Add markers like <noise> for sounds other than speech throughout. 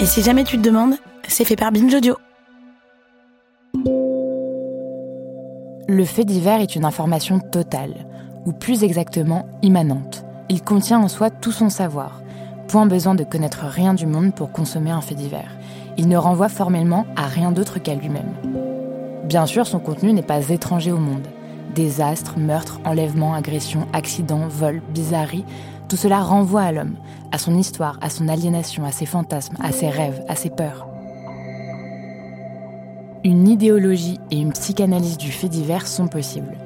Et si jamais tu te demandes, c'est fait par Binge Audio. Le fait divers est une information totale, ou plus exactement immanente. Il contient en soi tout son savoir. Point besoin de connaître rien du monde pour consommer un fait divers. Il ne renvoie formellement à rien d'autre qu'à lui-même. Bien sûr, son contenu n'est pas étranger au monde. Désastres, meurtres, enlèvements, agressions, accidents, vols, bizarreries, tout cela renvoie à l'homme, à son histoire, à son aliénation, à ses fantasmes, à ses rêves, à ses peurs. Une idéologie et une psychanalyse du fait divers sont possibles.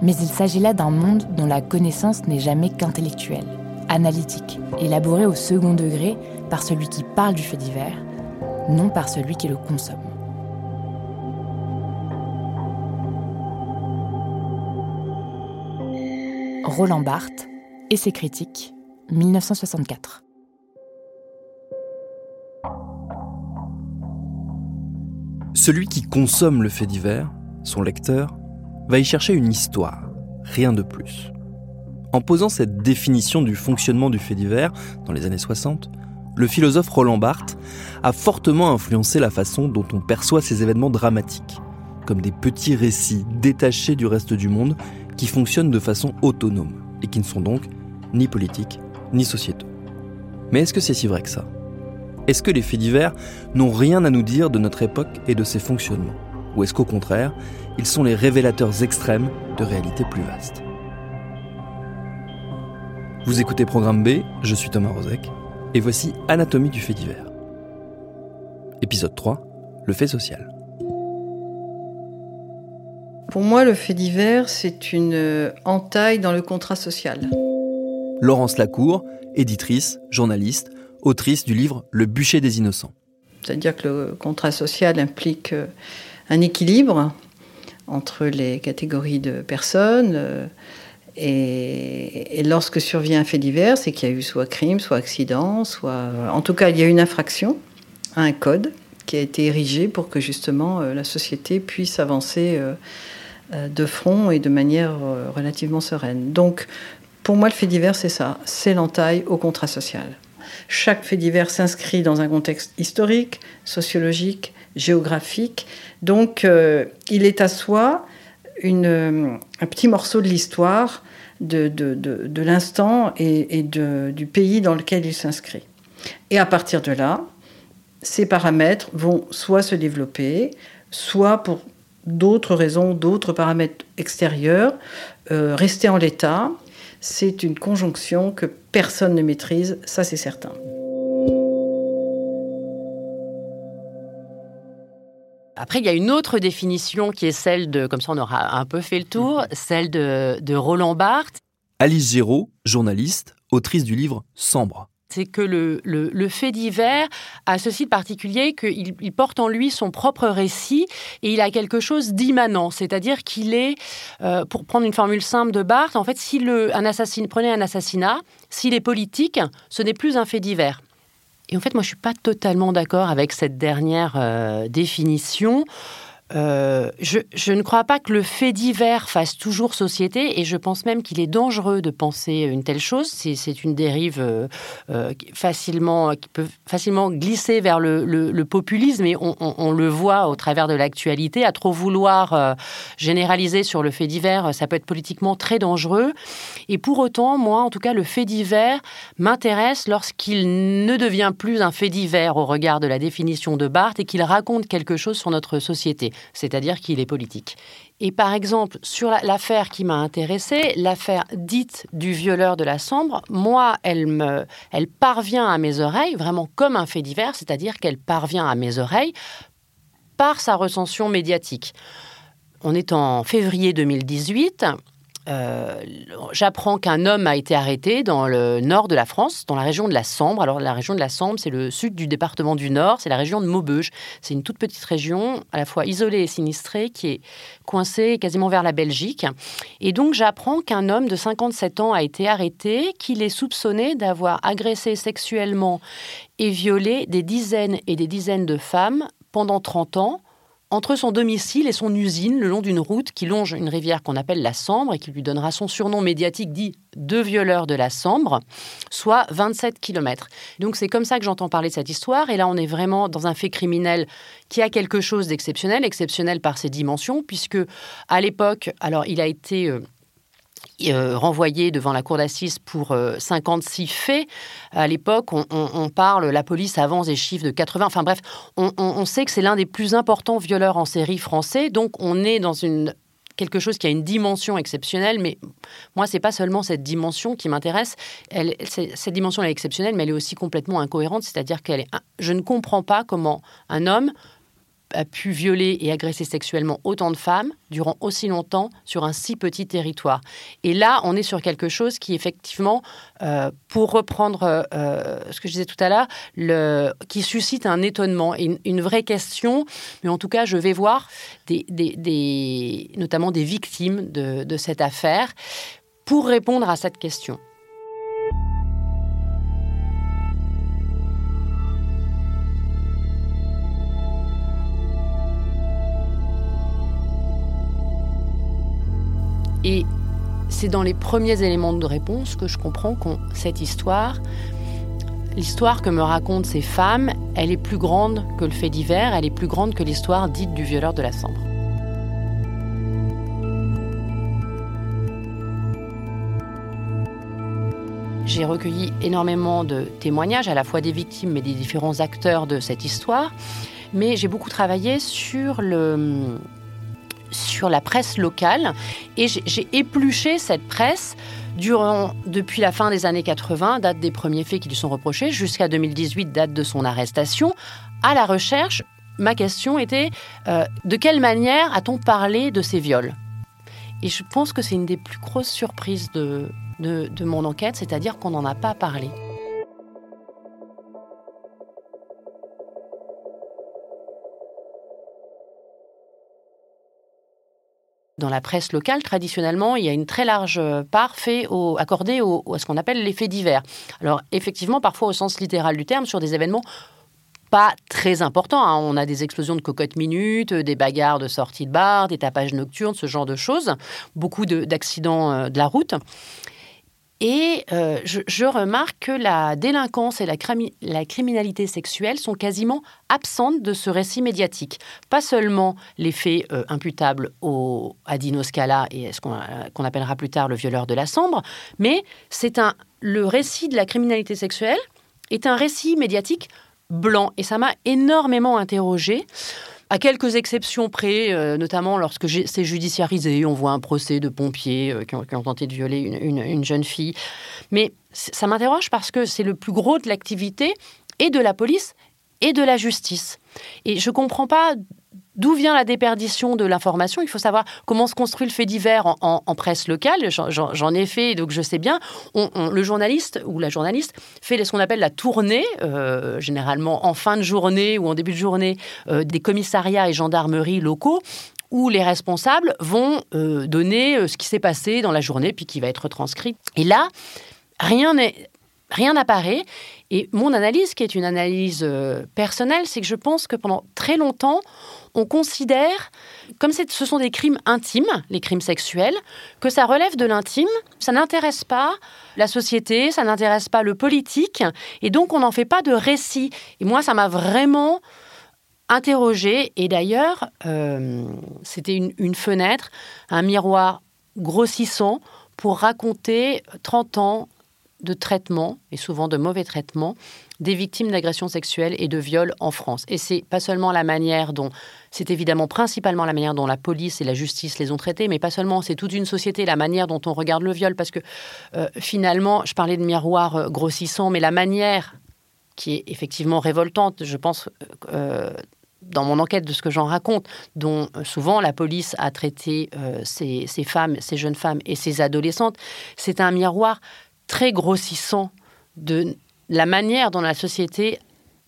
Mais il s'agit là d'un monde dont la connaissance n'est jamais qu'intellectuelle, analytique, élaborée au second degré par celui qui parle du fait divers, non par celui qui le consomme. Roland Barthes et ses critiques, 1964. Celui qui consomme le fait divers, son lecteur, va y chercher une histoire, rien de plus. En posant cette définition du fonctionnement du fait divers dans les années 60, le philosophe Roland Barthes a fortement influencé la façon dont on perçoit ces événements dramatiques, comme des petits récits détachés du reste du monde qui fonctionnent de façon autonome et qui ne sont donc ni politiques ni sociétaux. Mais est-ce que c'est si vrai que ça? Est-ce que les faits divers n'ont rien à nous dire de notre époque et de ses fonctionnements? Ou est-ce qu'au contraire, ils sont les révélateurs extrêmes de réalités plus vastes? Vous écoutez Programme B, je suis Thomas Rozek, et voici Anatomie du fait divers. Épisode 3, le fait social. Pour moi, le fait divers, c'est une euh, entaille dans le contrat social. Laurence Lacour, éditrice, journaliste, autrice du livre Le bûcher des innocents. C'est-à-dire que le contrat social implique euh, un équilibre entre les catégories de personnes. euh, Et, et lorsque survient un fait divers, c'est qu'il y a eu soit crime, soit accident, soit... En tout cas, il y a une infraction à un code qui a été érigé pour que justement la société puisse avancer de front et de manière euh, relativement sereine. Donc, pour moi, le fait divers, c'est ça. C'est l'entaille au contrat social. Chaque fait divers s'inscrit dans un contexte historique, sociologique, géographique. Donc, euh, il est à soi une, euh, un petit morceau de l'histoire de, de, de, de l'instant et, et du pays dans lequel il s'inscrit. Et à partir de là, ces paramètres vont soit se développer, soit pour d'autres raisons, d'autres paramètres extérieurs, euh, rester en l'état. C'est une conjonction que personne ne maîtrise, ça c'est certain. Après, il y a une autre définition qui est celle de, comme ça on aura un peu fait le tour, celle de, de Roland Barthes. Alice Géraud, journaliste, autrice du livre Sambre. C'est que le, le, fait divers a ceci de particulier qu'il il porte en lui son propre récit et il a quelque chose d'immanent, c'est-à-dire qu'il est, euh, pour prendre une formule simple de Barthes, en fait, si le, un assassin, prenez un assassinat, s'il est politique, ce n'est plus un fait divers. Et en fait, moi, je suis pas totalement d'accord avec cette dernière euh, définition. Euh, je, ne crois pas que le fait divers fasse toujours société et je pense même qu'il est dangereux de penser une telle chose. C'est une dérive euh, euh, facilement, qui peut facilement glisser vers le, populisme et on, le voit au travers de l'actualité. À trop vouloir généraliser sur le fait divers, ça peut être politiquement très dangereux. Et pour autant, moi, en tout cas, le fait divers m'intéresse lorsqu'il ne devient plus un fait divers au regard de la définition de Barthes et qu'il raconte quelque chose sur notre société c'est-à-dire qu'il est politique. Et par exemple, sur l'affaire qui m'a intéressée, l'affaire dite du violeur de la Sambre, moi, elle, me, elle parvient à mes oreilles vraiment comme un fait divers, c'est-à-dire qu'elle parvient à mes oreilles par sa recension médiatique. On est en février 2018. Euh, j'apprends qu'un homme a été arrêté dans le nord de la France, dans la région de la Sambre. Alors la région de la Sambre, c'est le sud du département du Nord, c'est la région de Maubeuge. C'est une toute petite région, à la fois isolée et sinistrée, qui est coincée quasiment vers la Belgique. Et donc j'apprends qu'un homme de 57 ans a été arrêté, qu'il est soupçonné d'avoir agressé sexuellement et violé des dizaines et des dizaines de femmes pendant 30 ans entre son domicile et son usine le long d'une route qui longe une rivière qu'on appelle la Sambre et qui lui donnera son surnom médiatique dit de violeur de la Sambre, soit 27 km. Donc c'est comme ça que j'entends parler de cette histoire et là on est vraiment dans un fait criminel qui a quelque chose d'exceptionnel, exceptionnel par ses dimensions puisque à l'époque, alors il a été euh, renvoyé devant la cour d'assises pour 56 euh, faits. À l'époque, on, parle, la police avance des chiffres de 80. Enfin bref, on, sait que c'est l'un des plus importants violeurs en série français. Donc on est dans une quelque chose qui a une dimension exceptionnelle, mais moi, c'est pas seulement cette dimension qui m'intéresse. Cette dimension elle est exceptionnelle, mais elle est aussi complètement incohérente, c'est-à-dire qu'elle est. Je ne comprends pas comment un homme a pu violer et agresser sexuellement autant de femmes durant aussi longtemps sur un si petit territoire. Et là, on est sur quelque chose qui, effectivement, euh, pour reprendre euh, ce que je disais tout à l'heure, qui suscite un étonnement et une, vraie question. Mais en tout cas, je vais voir des, des, notamment des victimes de cette affaire pour répondre à cette question. Et c'est dans les premiers éléments de réponse que je comprends que cette histoire, l'histoire que me racontent ces femmes, elle est plus grande que le fait divers, elle est plus grande que l'histoire dite du violeur de la Sambre. J'ai recueilli énormément de témoignages, à la fois des victimes mais des différents acteurs de cette histoire. Mais j'ai beaucoup travaillé sur le, sur la presse locale et j'ai épluché cette presse durant, depuis la fin des années 80, date des premiers faits qui lui sont reprochés, jusqu'à 2018, date de son arrestation, à la recherche. Ma question était euh, de quelle manière a-t-on parlé de ces viols? Et je pense que c'est une des plus grosses surprises de, de mon enquête, c'est-à-dire qu'on n'en a pas parlé. Dans la presse locale, traditionnellement, il y a une très large part accordée à ce qu'on appelle l'effet divers. Alors, effectivement, parfois au sens littéral du terme, sur des événements pas très importants. Hein. On a des explosions de cocottes minutes, des bagarres de sortie de bar, des tapages nocturnes, ce genre de choses. Beaucoup d'accidents euh, de la route. Et euh, je, remarque que la délinquance et la, criminalité sexuelle sont quasiment absentes de ce récit médiatique. Pas seulement les faits euh, imputables à Dino Scala et ce euh, qu'on appellera plus tard le violeur de la Sambre, mais c'est un le récit de la criminalité sexuelle est un récit médiatique blanc et ça m'a énormément interrogée à quelques exceptions près, euh, notamment lorsque c'est judiciarisé, on voit un procès de pompiers euh, qui, ont, tenté de violer une, jeune fille. Mais ça m'interroge parce que c'est le plus gros de l'activité et de la police et de la justice. Et je ne comprends pas D'où vient la déperdition de l'information? Il faut savoir comment se construit le fait divers en, presse locale. J'en ai fait, donc je sais bien. le journaliste ou la journaliste fait ce qu'on appelle la tournée, euh, généralement en fin de journée ou en début de journée, euh, des commissariats et gendarmeries locaux où les responsables vont euh, donner ce qui s'est passé dans la journée, puis qui va être transcrit. Et là, rien n'est rien n'apparaît. Et mon analyse, qui est une analyse personnelle, c'est que je pense que pendant très longtemps, on considère, comme ce sont des crimes intimes, les crimes sexuels, que ça relève de l'intime, ça n'intéresse pas la société, ça n'intéresse pas le politique, et donc on n'en fait pas de récit. Et moi, ça m'a vraiment interrogée, et d'ailleurs, euh, c'était une, une fenêtre, un miroir grossissant pour raconter 30 ans de traitement, et souvent de mauvais traitement, des victimes d'agressions sexuelles et de viols en France. Et c'est pas seulement la manière dont, c'est évidemment principalement la manière dont la police et la justice les ont traités, mais pas seulement, c'est toute une société, la manière dont on regarde le viol, parce que euh, finalement, je parlais de miroir euh, grossissant, mais la manière qui est effectivement révoltante, je pense, euh, dans mon enquête de ce que j'en raconte, dont souvent la police a traité ces, ces, femmes, ces jeunes femmes et ces adolescentes, c'est un miroir très grossissant de la manière dont la société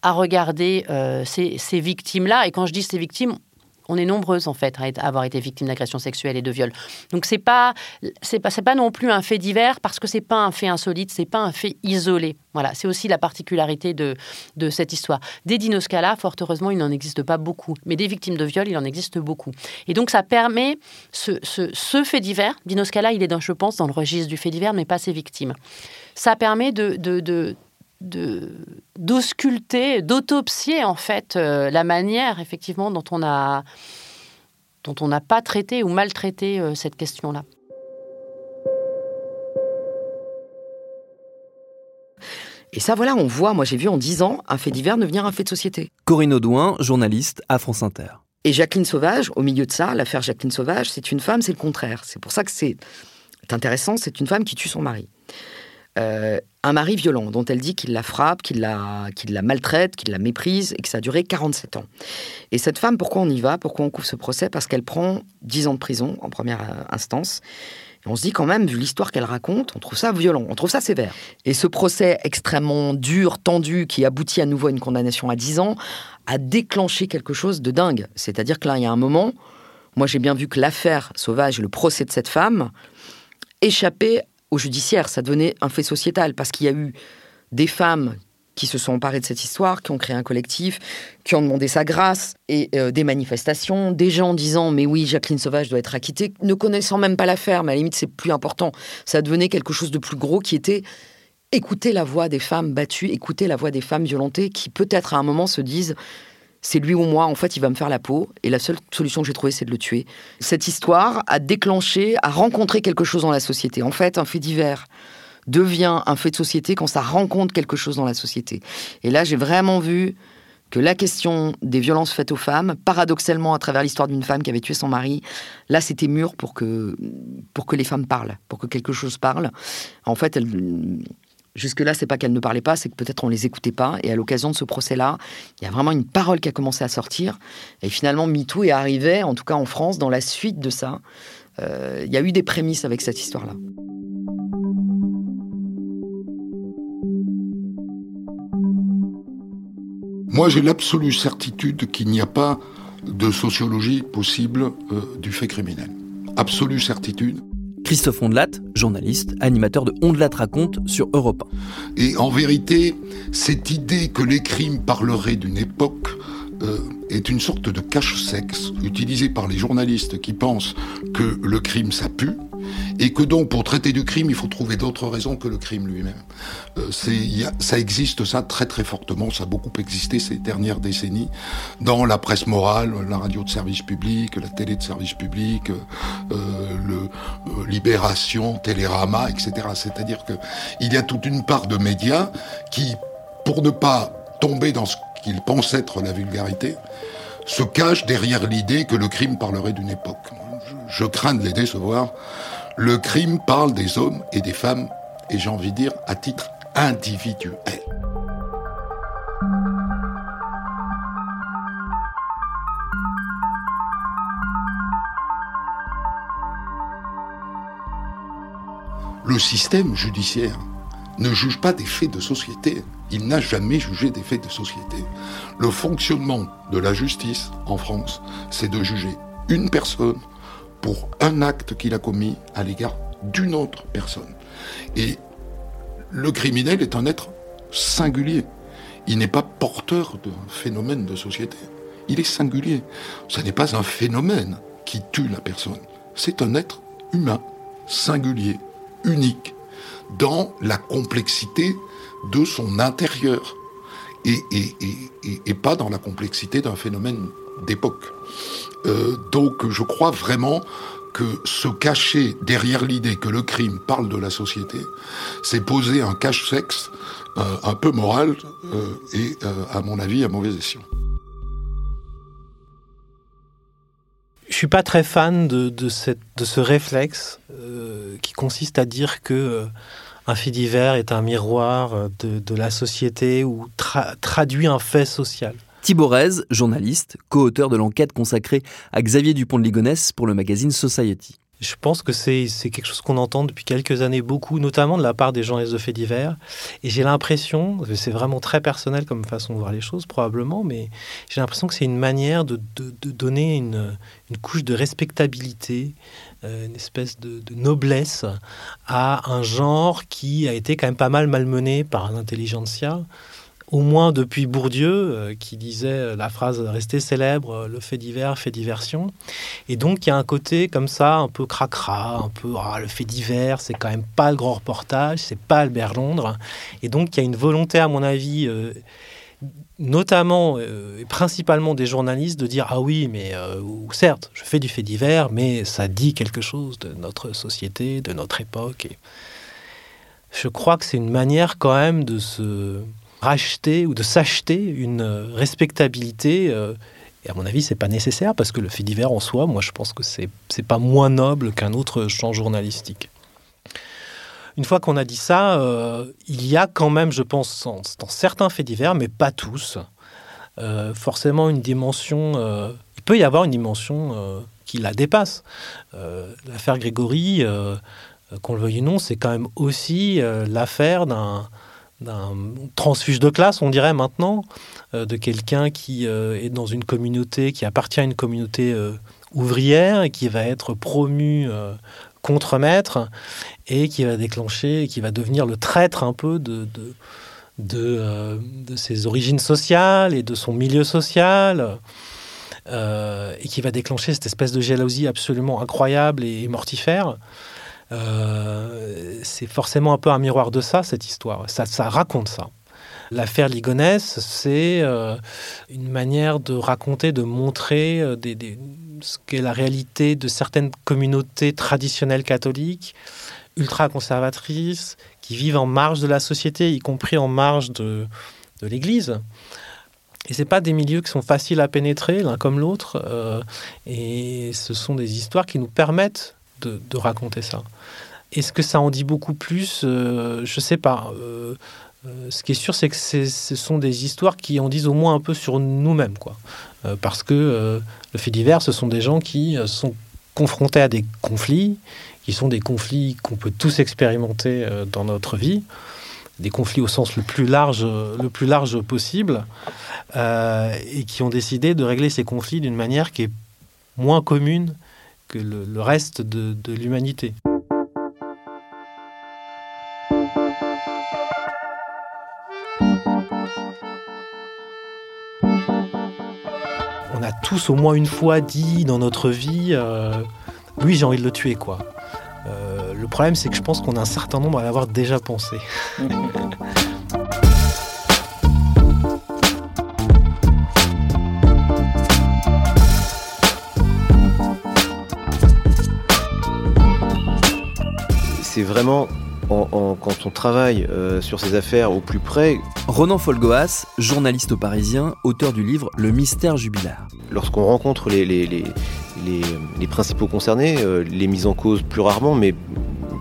a regardé ces, ces victimes-là. Et quand je dis ces victimes, on est nombreuses en fait à avoir été victimes d'agressions sexuelles et de viols. Donc c'est pas c'est pas non plus un fait divers parce que c'est pas un fait insolite, c'est pas un fait isolé. Voilà, c'est aussi la particularité de, de cette histoire. Des dinoscala, fort heureusement, il n'en existe pas beaucoup, mais des victimes de viols, il en existe beaucoup. Et donc ça permet ce, ce, fait divers, dinoscala, il est dans, je pense dans le registre du fait divers, mais pas ses victimes. Ça permet de, de d'ausculter, d'autopsier en fait euh, la manière effectivement dont on a dont on n'a pas traité ou maltraité euh, cette question-là. Et ça, voilà, on voit, moi j'ai vu en 10 ans un fait divers devenir un fait de société. Corinne Audouin, journaliste à France Inter. Et Jacqueline Sauvage, au milieu de ça, l'affaire Jacqueline Sauvage, c'est une femme, c'est le contraire. C'est pour ça que c'est intéressant, c'est une femme qui tue son mari. Euh, un mari violent dont elle dit qu'il la frappe, qu'il la, la maltraite, qu'il la méprise et que ça a duré 47 ans. Et cette femme, pourquoi on y va? Pourquoi on couvre ce procès? Parce qu'elle prend 10 ans de prison en première euh, instance. Et on se dit quand même, vu l'histoire qu'elle raconte, on trouve ça violent, on trouve ça sévère. Et ce procès extrêmement dur, tendu, qui aboutit à nouveau à une condamnation à 10 ans, a déclenché quelque chose de dingue. C'est-à-dire que là, il y a un moment, moi j'ai bien vu que l'affaire Sauvage, le procès de cette femme, échappait judiciaire, ça devenait un fait sociétal, parce qu'il y a eu des femmes qui se sont emparées de cette histoire, qui ont créé un collectif, qui ont demandé sa grâce, et euh, des manifestations, des gens disant mais oui, Jacqueline Sauvage doit être acquittée, ne connaissant même pas l'affaire, mais à la limite c'est plus important. Ça devenait quelque chose de plus gros qui était écouter la voix des femmes battues, écouter la voix des femmes violentées, qui peut-être à un moment se disent c'est lui ou moi, en fait, il va me faire la peau. Et la seule solution que j'ai trouvée, c'est de le tuer. Cette histoire a déclenché, a rencontré quelque chose dans la société. En fait, un fait divers devient un fait de société quand ça rencontre quelque chose dans la société. Et là, j'ai vraiment vu que la question des violences faites aux femmes, paradoxalement à travers l'histoire d'une femme qui avait tué son mari, là c'était mûr pour que, pour que les femmes parlent, pour que quelque chose parle. En fait, elle, Jusque-là, c'est pas qu'elles ne parlaient pas, c'est que peut-être on les écoutait pas. Et à l'occasion de ce procès-là, il y a vraiment une parole qui a commencé à sortir. Et finalement, MeToo est arrivé, en tout cas en France, dans la suite de ça. Euh, il y a eu des prémices avec cette histoire-là. Moi, j'ai l'absolue certitude qu'il n'y a pas de sociologie possible euh, du fait criminel. Absolue certitude. Christophe Ondelat, journaliste, animateur de Ondelat raconte sur Europe 1. Et en vérité, cette idée que les crimes parleraient d'une époque euh, est une sorte de cache-sexe utilisé par les journalistes qui pensent que le crime ça pue et que donc pour traiter du crime il faut trouver d'autres raisons que le crime lui-même. Euh, ça existe ça très très fortement, ça a beaucoup existé ces dernières décennies dans la presse morale, la radio de service public, la télé de service public, euh, le Libération, Télérama, etc. C'est-à-dire que il y a toute une part de médias qui, pour ne pas tomber dans ce qu'ils pensent être la vulgarité, se cachent derrière l'idée que le crime parlerait d'une époque. Je, crains de les décevoir. Le crime parle des hommes et des femmes, et j'ai envie de dire à titre individuel. Le système judiciaire ne juge pas des faits de société. Il n'a jamais jugé des faits de société. Le fonctionnement de la justice en France, c'est de juger une personne pour un acte qu'il a commis à l'égard d'une autre personne. Et le criminel est un être singulier. Il n'est pas porteur d'un phénomène de société. Il est singulier. Ce n'est pas un phénomène qui tue la personne. C'est un être humain, singulier, unique, dans la complexité de son intérieur et, et, pas dans la complexité d'un phénomène d'époque. Euh, donc je crois vraiment que se cacher derrière l'idée que le crime parle de la société, c'est poser un cache-sexe euh, un peu moral euh, et, à mon avis, à mauvais escient. Je suis pas très fan de, de, cette, de ce réflexe qui consiste à dire que un fait divers est un miroir de la société ou traduit un fait social. Thibaut Rez, journaliste, co-auteur de l'enquête consacrée à Xavier Dupont de Ligonnès pour le magazine Society. Je pense que c'est quelque chose qu'on entend depuis quelques années beaucoup, notamment de la part des journalistes de faits divers. Et j'ai l'impression, c'est vraiment très personnel comme façon de voir les choses probablement, mais j'ai l'impression que c'est une manière de, donner une, couche de respectabilité, euh, une espèce de, noblesse à un genre qui a été quand même pas mal malmené par l'intelligentsia au moins depuis Bourdieu, euh, qui disait euh, la phrase restée célèbre, euh, le fait divers fait diversion. Et donc, il y a un côté comme ça, un peu cracra, un peu ah, le fait divers, c'est quand même pas le grand reportage, c'est pas Albert Londres. Et donc, il y a une volonté, à mon avis, notamment et principalement des journalistes, de dire ah oui, mais certes, je fais du fait divers, mais ça dit quelque chose de notre société, de notre époque. Et je crois que c'est une manière quand même de se racheter ou de s'acheter une euh, respectabilité. Euh, et à mon avis, c'est pas nécessaire parce que le fait divers en soi, moi, je pense que c'est c'est pas moins noble qu'un autre champ journalistique. Une fois qu'on a dit ça, euh, il y a quand même, je pense, dans, certains faits divers, mais pas tous, forcément une dimension. il peut y avoir une dimension qui la dépasse. L'affaire Grégory, qu'on le veuille ou non, c'est quand même aussi l'affaire d'un d'un transfuge de classe, on dirait maintenant, euh, de quelqu'un qui euh, est dans une communauté, qui appartient à une communauté euh, ouvrière et qui va être promu contre-maître et qui va déclencher, qui va devenir le traître un peu de, de, de, ses origines sociales et de son milieu social. et qui va déclencher cette espèce de jalousie absolument incroyable et mortifère. Euh, c'est forcément un peu un miroir de ça, cette histoire. Ça, raconte ça. L'affaire Ligonès, c'est euh, une manière de raconter, de montrer euh, ce qu'est la réalité de certaines communautés traditionnelles catholiques, ultra-conservatrices, qui vivent en marge de la société, y compris en marge de, de l'Église. Et c'est pas des milieux qui sont faciles à pénétrer l'un comme l'autre. et ce sont des histoires qui nous permettent de, raconter ça. Est-ce que ça en dit beaucoup plus euh, Je sais pas. Euh, euh, ce qui est sûr, c'est que ce sont des histoires qui en disent au moins un peu sur nous-mêmes, quoi. parce que le fait divers, ce sont des gens qui sont confrontés à des conflits, qui sont des conflits qu'on peut tous expérimenter dans notre vie, des conflits au sens le plus large, le plus large possible, et qui ont décidé de régler ces conflits d'une manière qui est moins commune que le, reste de l'humanité. Tous au moins une fois dit dans notre vie, euh, lui j'ai envie de le tuer quoi. Euh, le problème c'est que je pense qu'on a un certain nombre à l'avoir déjà pensé. <laughs> c'est vraiment quand on travaille euh, sur ces affaires au plus près. Ronan Folgoas, journaliste au Parisien, auteur du livre Le mystère jubilaire. Lorsqu'on rencontre les, les, principaux concernés, euh, les mises en cause plus rarement, mais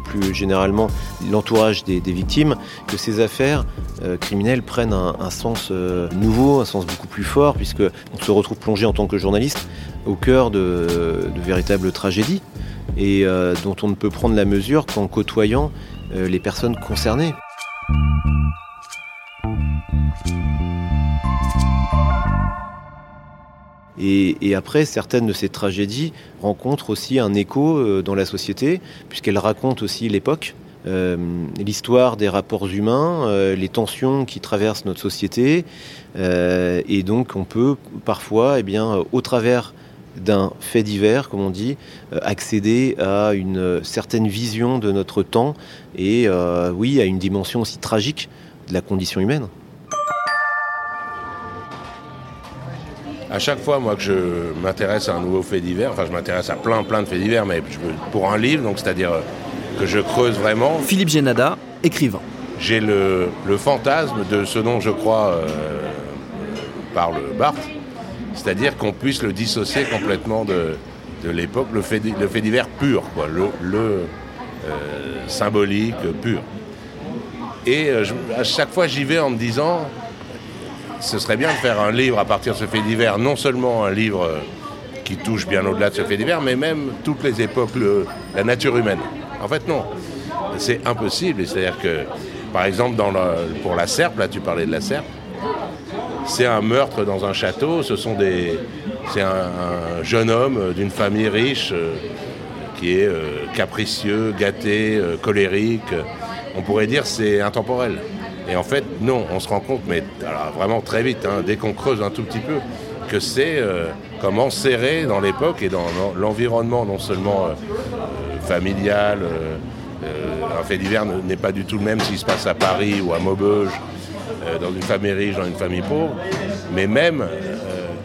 plus généralement l'entourage des, victimes, que ces affaires euh, criminelles prennent un, sens nouveau, un sens beaucoup plus fort, puisque on se retrouve plongé en tant que journaliste au cœur de, de véritables tragédies et euh, dont on ne peut prendre la mesure qu'en côtoyant les personnes concernées. Et, après, certaines de ces tragédies rencontrent aussi un écho euh, dans la société, puisqu'elles racontent aussi l'époque, l'histoire des rapports humains, les tensions qui traversent notre société. et donc, on peut parfois, eh au travers d'un fait divers, comme on dit, euh, accéder à une certaine vision de notre temps et euh, oui, à une dimension aussi tragique de la condition humaine. À chaque fois, moi, que je m'intéresse à un nouveau fait divers, enfin, je m'intéresse à plein, plein de faits divers, mais pour un livre, donc c'est-à-dire euh, que je creuse vraiment. Philippe Génada, écrivain. J'ai le, fantasme de ce dont je crois parle Barthes, c'est-à-dire qu'on puisse le dissocier complètement de, l'époque, le fait, divers pur, le, euh, symbolique pur. Et euh, à chaque fois, j'y vais en me disant, ce serait bien de faire un livre à partir de ce fait divers, non seulement un livre qui touche bien au-delà de ce fait divers, mais même toutes les époques, la nature humaine. En fait, non. C'est impossible. C'est-à-dire que, par exemple, pour la serpe, là tu parlais de la serpe, c'est un meurtre dans un château, c'est un, jeune homme d'une famille riche euh, qui est euh, capricieux, gâté, euh, colérique. On pourrait dire c'est intemporel. Et en fait, non, on se rend compte, mais vraiment très vite, hein, dès qu'on creuse un tout petit peu, que c'est comme enserré dans l'époque et dans l'environnement non seulement familial. un fait divers n'est pas du tout le même s'il se passe à Paris ou à Maubeuge, dans une famille riche, dans une famille pauvre, mais même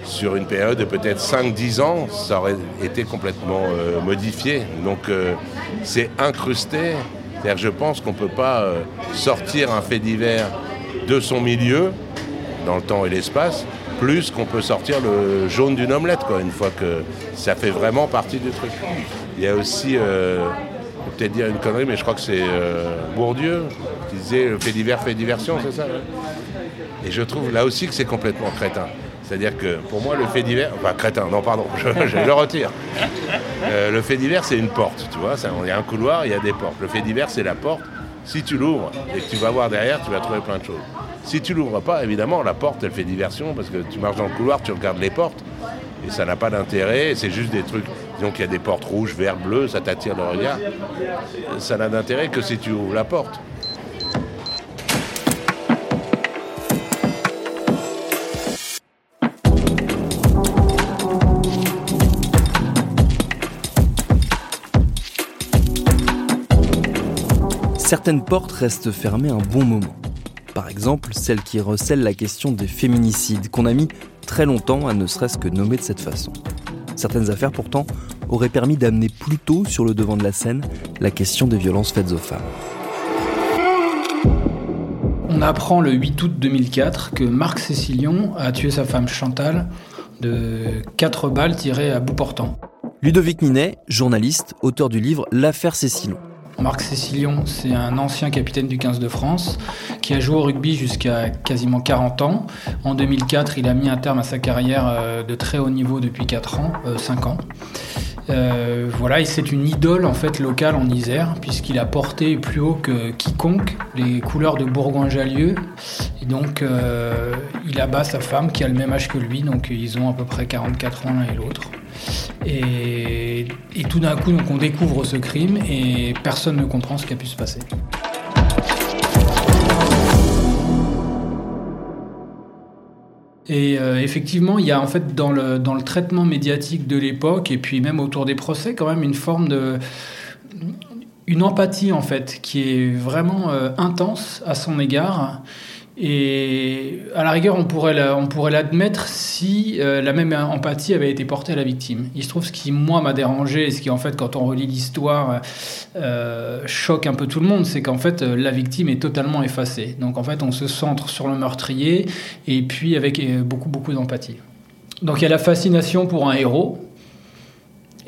sur une période de peut-être 5-10 ans, ça aurait été complètement euh, modifié. Donc euh, c'est incrusté. cest je pense qu'on ne peut pas euh, sortir un fait divers de son milieu, dans le temps et l'espace, plus qu'on peut sortir le jaune d'une omelette, quoi, une fois que ça fait vraiment partie du truc. Il y a aussi, peut-être dire une connerie, mais je crois que c'est Bourdieu qui disait le fait divers fait diversion, c'est ça Et je trouve là aussi que c'est complètement crétin. C'est-à-dire que pour moi, le fait divers, enfin crétin, non pardon, <laughs> je, le retire. Euh, le fait divers, c'est une porte, tu vois. Il y a un couloir, il y a des portes. Le fait divers, c'est la porte. Si tu l'ouvres et que tu vas voir derrière, tu vas trouver plein de choses. Si tu l'ouvres pas, évidemment, la porte, elle fait diversion parce que tu marches dans le couloir, tu regardes les portes et ça n'a pas d'intérêt. C'est juste des trucs. Disons qu'il y a des portes rouges, verts, bleues, ça t'attire le regard. Ça n'a d'intérêt que si tu ouvres la porte. Certaines portes restent fermées un bon moment. Par exemple, celle qui recèle la question des féminicides, qu'on a mis très longtemps à ne serait-ce que nommer de cette façon. Certaines affaires, pourtant, auraient permis d'amener plus tôt sur le devant de la scène la question des violences faites aux femmes. On apprend le 8 août 2004 que Marc Cécilion a tué sa femme Chantal de 4 balles tirées à bout portant. Ludovic Ninet, journaliste, auteur du livre L'affaire Cécilion. Marc Cécilion, c'est un ancien capitaine du 15 de France qui a joué au rugby jusqu'à quasiment 40 ans. En 2004, il a mis un terme à sa carrière euh, de très haut niveau depuis 4 ans, 5 euh, ans. Euh, voilà, et c'est une idole en fait locale en Isère, puisqu'il a porté plus haut que quiconque les couleurs de Bourgoin-Jallieu. Et donc, il abat sa femme qui a le même âge que lui, donc ils ont à peu près 44 ans l'un et l'autre. Et, tout d'un coup, donc, on découvre ce crime et personne ne comprend ce qui a pu se passer. Et euh, effectivement, il y a en fait dans le, dans le traitement médiatique de l'époque et puis même autour des procès quand même une forme de une empathie en fait qui est vraiment euh, intense à son égard et à la rigueur, on pourrait, l'admettre si euh, la même empathie avait été portée à la victime. Il se trouve ce qui, moi, m'a dérangé, et ce qui, en fait, quand on relit l'histoire, euh, choque un peu tout le monde, c'est qu'en fait, euh, la victime est totalement effacée. Donc, en fait, on se centre sur le meurtrier, et puis avec beaucoup, beaucoup d'empathie. Donc, il y a la fascination pour un héros,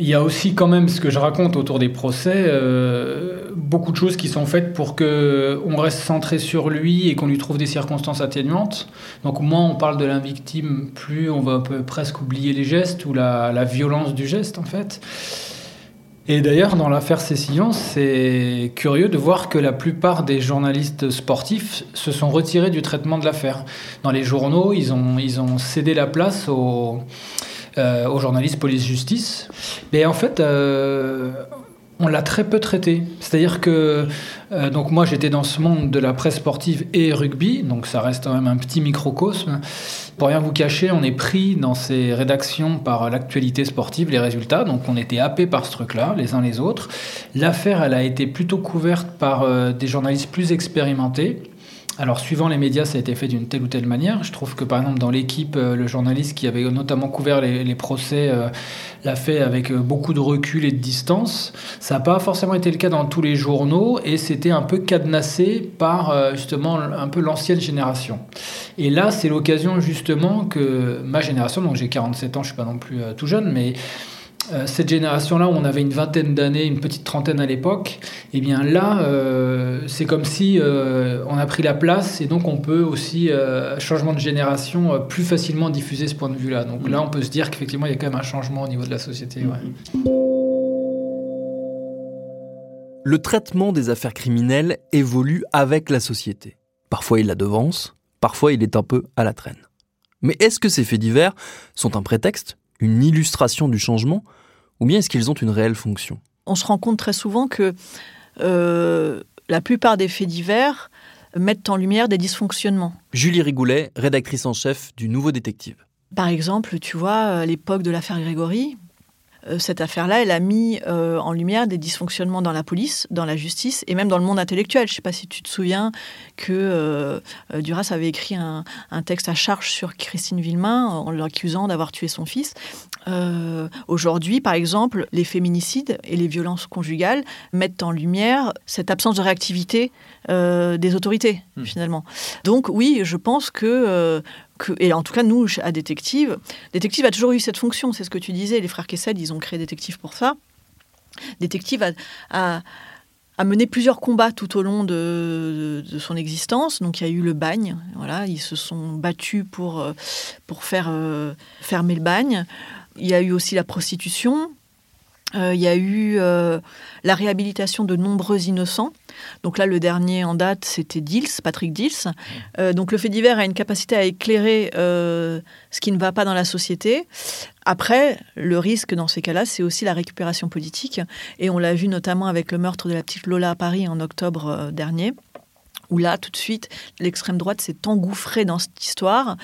il y a aussi quand même ce que je raconte autour des procès, euh, beaucoup de choses qui sont faites pour que on reste centré sur lui et qu'on lui trouve des circonstances atténuantes. Donc moins on parle de la victime, plus on va presque oublier les gestes ou la, violence du geste en fait. Et d'ailleurs, dans l'affaire Cécilion, c'est curieux de voir que la plupart des journalistes sportifs se sont retirés du traitement de l'affaire. Dans les journaux, ils ont, ils ont cédé la place aux euh, aux journalistes police-justice. Mais en fait, euh, on l'a très peu traité. C'est-à-dire que euh, donc moi j'étais dans ce monde de la presse sportive et rugby, donc ça reste quand même un petit microcosme. Pour rien vous cacher, on est pris dans ces rédactions par l'actualité sportive, les résultats, donc on était happé par ce truc-là, les uns les autres. L'affaire, elle a été plutôt couverte par des journalistes plus expérimentés. Alors, suivant les médias, ça a été fait d'une telle ou telle manière. Je trouve que, par exemple, dans l'équipe, euh, le journaliste qui avait notamment couvert les, procès euh, l'a fait avec euh, beaucoup de recul et de distance. Ça n'a pas forcément été le cas dans tous les journaux et c'était un peu cadenassé par, justement, un peu l'ancienne génération. Et là, c'est l'occasion, justement, que ma génération, donc j'ai 47 ans, je ne suis pas non plus tout jeune, mais euh, cette génération-là, où on avait une vingtaine d'années, une petite trentaine à l'époque, eh bien là, euh, c'est comme si euh, on a pris la place et donc on peut aussi, changement de génération, plus facilement diffuser ce point de vue-là. Donc là, on peut se dire qu'effectivement, il y a quand même un changement au niveau de la société. Le traitement des affaires criminelles évolue avec la société. Parfois il la devance, parfois il est un peu à la traîne. Mais est-ce que ces faits divers sont un prétexte, une illustration du changement, ou bien est-ce qu'ils ont une réelle fonction? On se rend compte très souvent que euh, la plupart des faits divers mettent en lumière des dysfonctionnements. Julie Rigoulet, rédactrice en chef du Nouveau Détective. Par exemple, tu vois, à l'époque de l'affaire Grégory, euh, cette affaire-là, elle a mis euh, en lumière des dysfonctionnements dans la police, dans la justice et même dans le monde intellectuel. Je ne sais pas si tu te souviens que euh, Duras avait écrit un, texte à charge sur Christine Villemain en l'accusant d'avoir tué son fils. Aujourd'hui, par exemple, les féminicides et les violences conjugales mettent en lumière cette absence de réactivité des autorités, hmm. finalement. Donc oui, je pense que et en tout cas, nous, à Détective, Détective a toujours eu cette fonction, c'est ce que tu disais, les frères Kessel, ils ont créé Détective pour ça. Détective a, mené plusieurs combats tout au long de, son existence. Donc il y a eu le bagne, voilà, ils se sont battus pour, euh, euh, fermer le bagne. Il y a eu aussi la prostitution, euh, il y a eu la réhabilitation de nombreux innocents. Donc là, le dernier en date, c'était Dils, Patrick Dils. Euh, donc le fait divers a une capacité à éclairer euh, ce qui ne va pas dans la société. Après, le risque dans ces cas-là, c'est aussi la récupération politique. Et on l'a vu notamment avec le meurtre de la petite Lola à Paris en octobre euh, dernier où là, tout de suite, l'extrême droite s'est engouffrée dans cette histoire.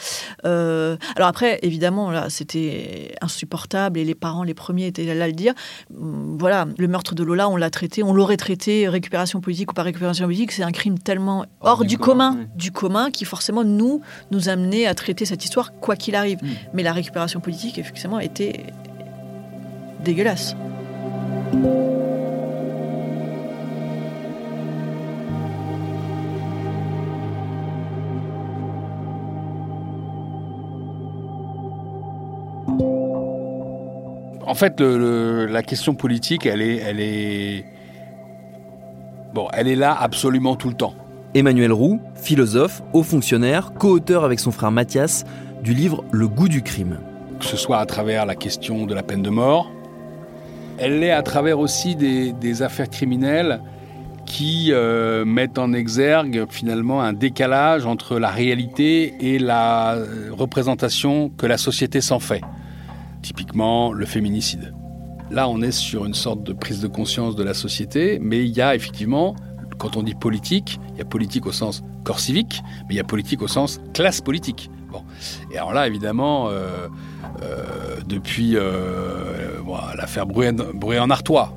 Euh, alors après, évidemment, là, c'était insupportable et les parents, les premiers, étaient là à le dire. Hum, voilà, le meurtre de Lola, on l'a traité, on l'aurait traité, récupération politique ou pas récupération politique, c'est un crime tellement hors, du, commun, du commun, qui forcément nous, nous amenait à traiter cette histoire quoi qu'il arrive. Hum. Mais la récupération politique, effectivement, était dégueulasse. En fait, la question politique, elle est, elle est, bon, elle est là absolument tout le temps. Emmanuel Roux, philosophe, haut fonctionnaire, co-auteur avec son frère Mathias du livre Le goût du crime. Que ce soit à travers la question de la peine de mort, elle l'est à travers aussi des, affaires criminelles qui euh, mettent en exergue finalement un décalage entre la réalité et la euh, représentation que la société s'en fait typiquement le féminicide. Là, on est sur une sorte de prise de conscience de la société, mais il y a effectivement, quand on dit politique, il y a politique au sens corps civique, mais il y a politique au sens classe politique. Bon. Et alors là, évidemment, euh, euh, depuis euh, l'affaire Bruet en Artois.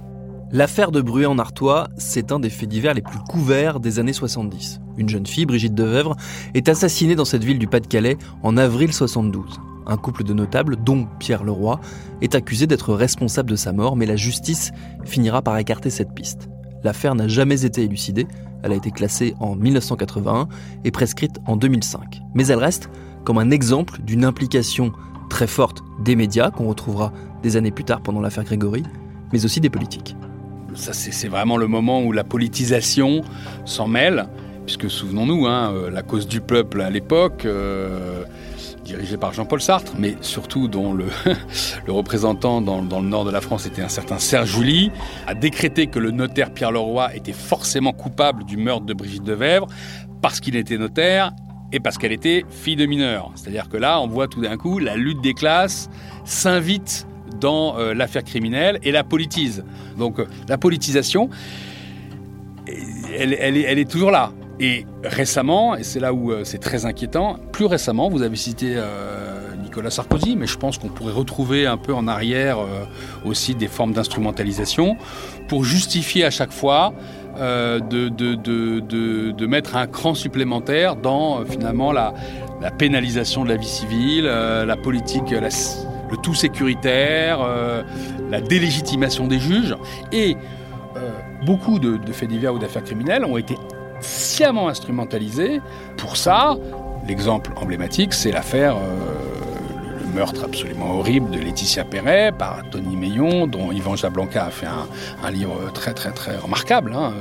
L'affaire de Bruet en Artois, c'est un des faits divers les plus couverts des années 70. Une jeune fille, Brigitte Devèvre, est assassinée dans cette ville du Pas-de-Calais en avril 72 un couple de notables, dont Pierre Leroy, est accusé d'être responsable de sa mort, mais la justice finira par écarter cette piste. L'affaire n'a jamais été élucidée, elle a été classée en 1981 et prescrite en 2005. Mais elle reste comme un exemple d'une implication très forte des médias, qu'on retrouvera des années plus tard pendant l'affaire Grégory, mais aussi des politiques. C'est vraiment le moment où la politisation s'en mêle, puisque souvenons-nous, hein, euh, la cause du peuple à l'époque, euh, dirigé par Jean-Paul Sartre, mais surtout dont le, <laughs> représentant dans, le nord de la France était un certain Serge Julie, a décrété que le notaire Pierre Leroy était forcément coupable du meurtre de Brigitte Devèvre parce qu'il était notaire et parce qu'elle était fille de mineur. C'est-à-dire que là, on voit tout d'un coup la lutte des classes s'invite dans euh, l'affaire criminelle et la politise. Donc euh, la politisation, elle est toujours là. Et récemment, et c'est là où euh, c'est très inquiétant, plus récemment, vous avez cité euh, Nicolas Sarkozy, mais je pense qu'on pourrait retrouver un peu en arrière euh, aussi des formes d'instrumentalisation pour justifier à chaque fois de, mettre un cran supplémentaire dans finalement la, pénalisation de la vie civile, la politique, le tout sécuritaire, la délégitimation des juges. Et beaucoup de, faits divers ou d'affaires criminelles ont été sciemment instrumentalisé. Pour ça, l'exemple emblématique, c'est l'affaire, euh, le meurtre absolument horrible de Laetitia Perret par Tony Meillon, dont Yvan Jablanca a fait un, livre très très très remarquable. Hein,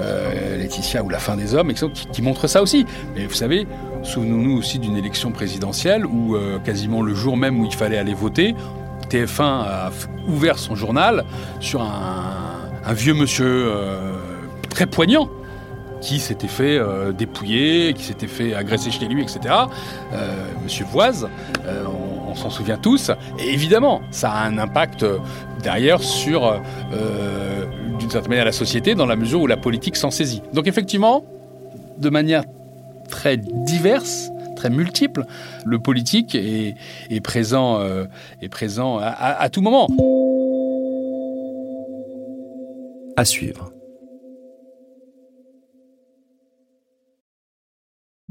euh, Laetitia ou La fin des hommes, qui, qui, montre ça aussi. Mais vous savez, souvenons-nous aussi d'une élection présidentielle où quasiment le jour même où il fallait aller voter, TF1 a ouvert son journal sur un, vieux monsieur très poignant qui s'était fait euh, dépouiller, qui s'était fait agresser chez lui, etc. Euh, Monsieur Voise, euh, on, s'en souvient tous. Et évidemment, ça a un impact derrière sur, d'une certaine manière, la société, dans la mesure où la politique s'en saisit. Donc effectivement, de manière très diverse, très multiple, le politique est, présent, est présent à tout moment. À suivre.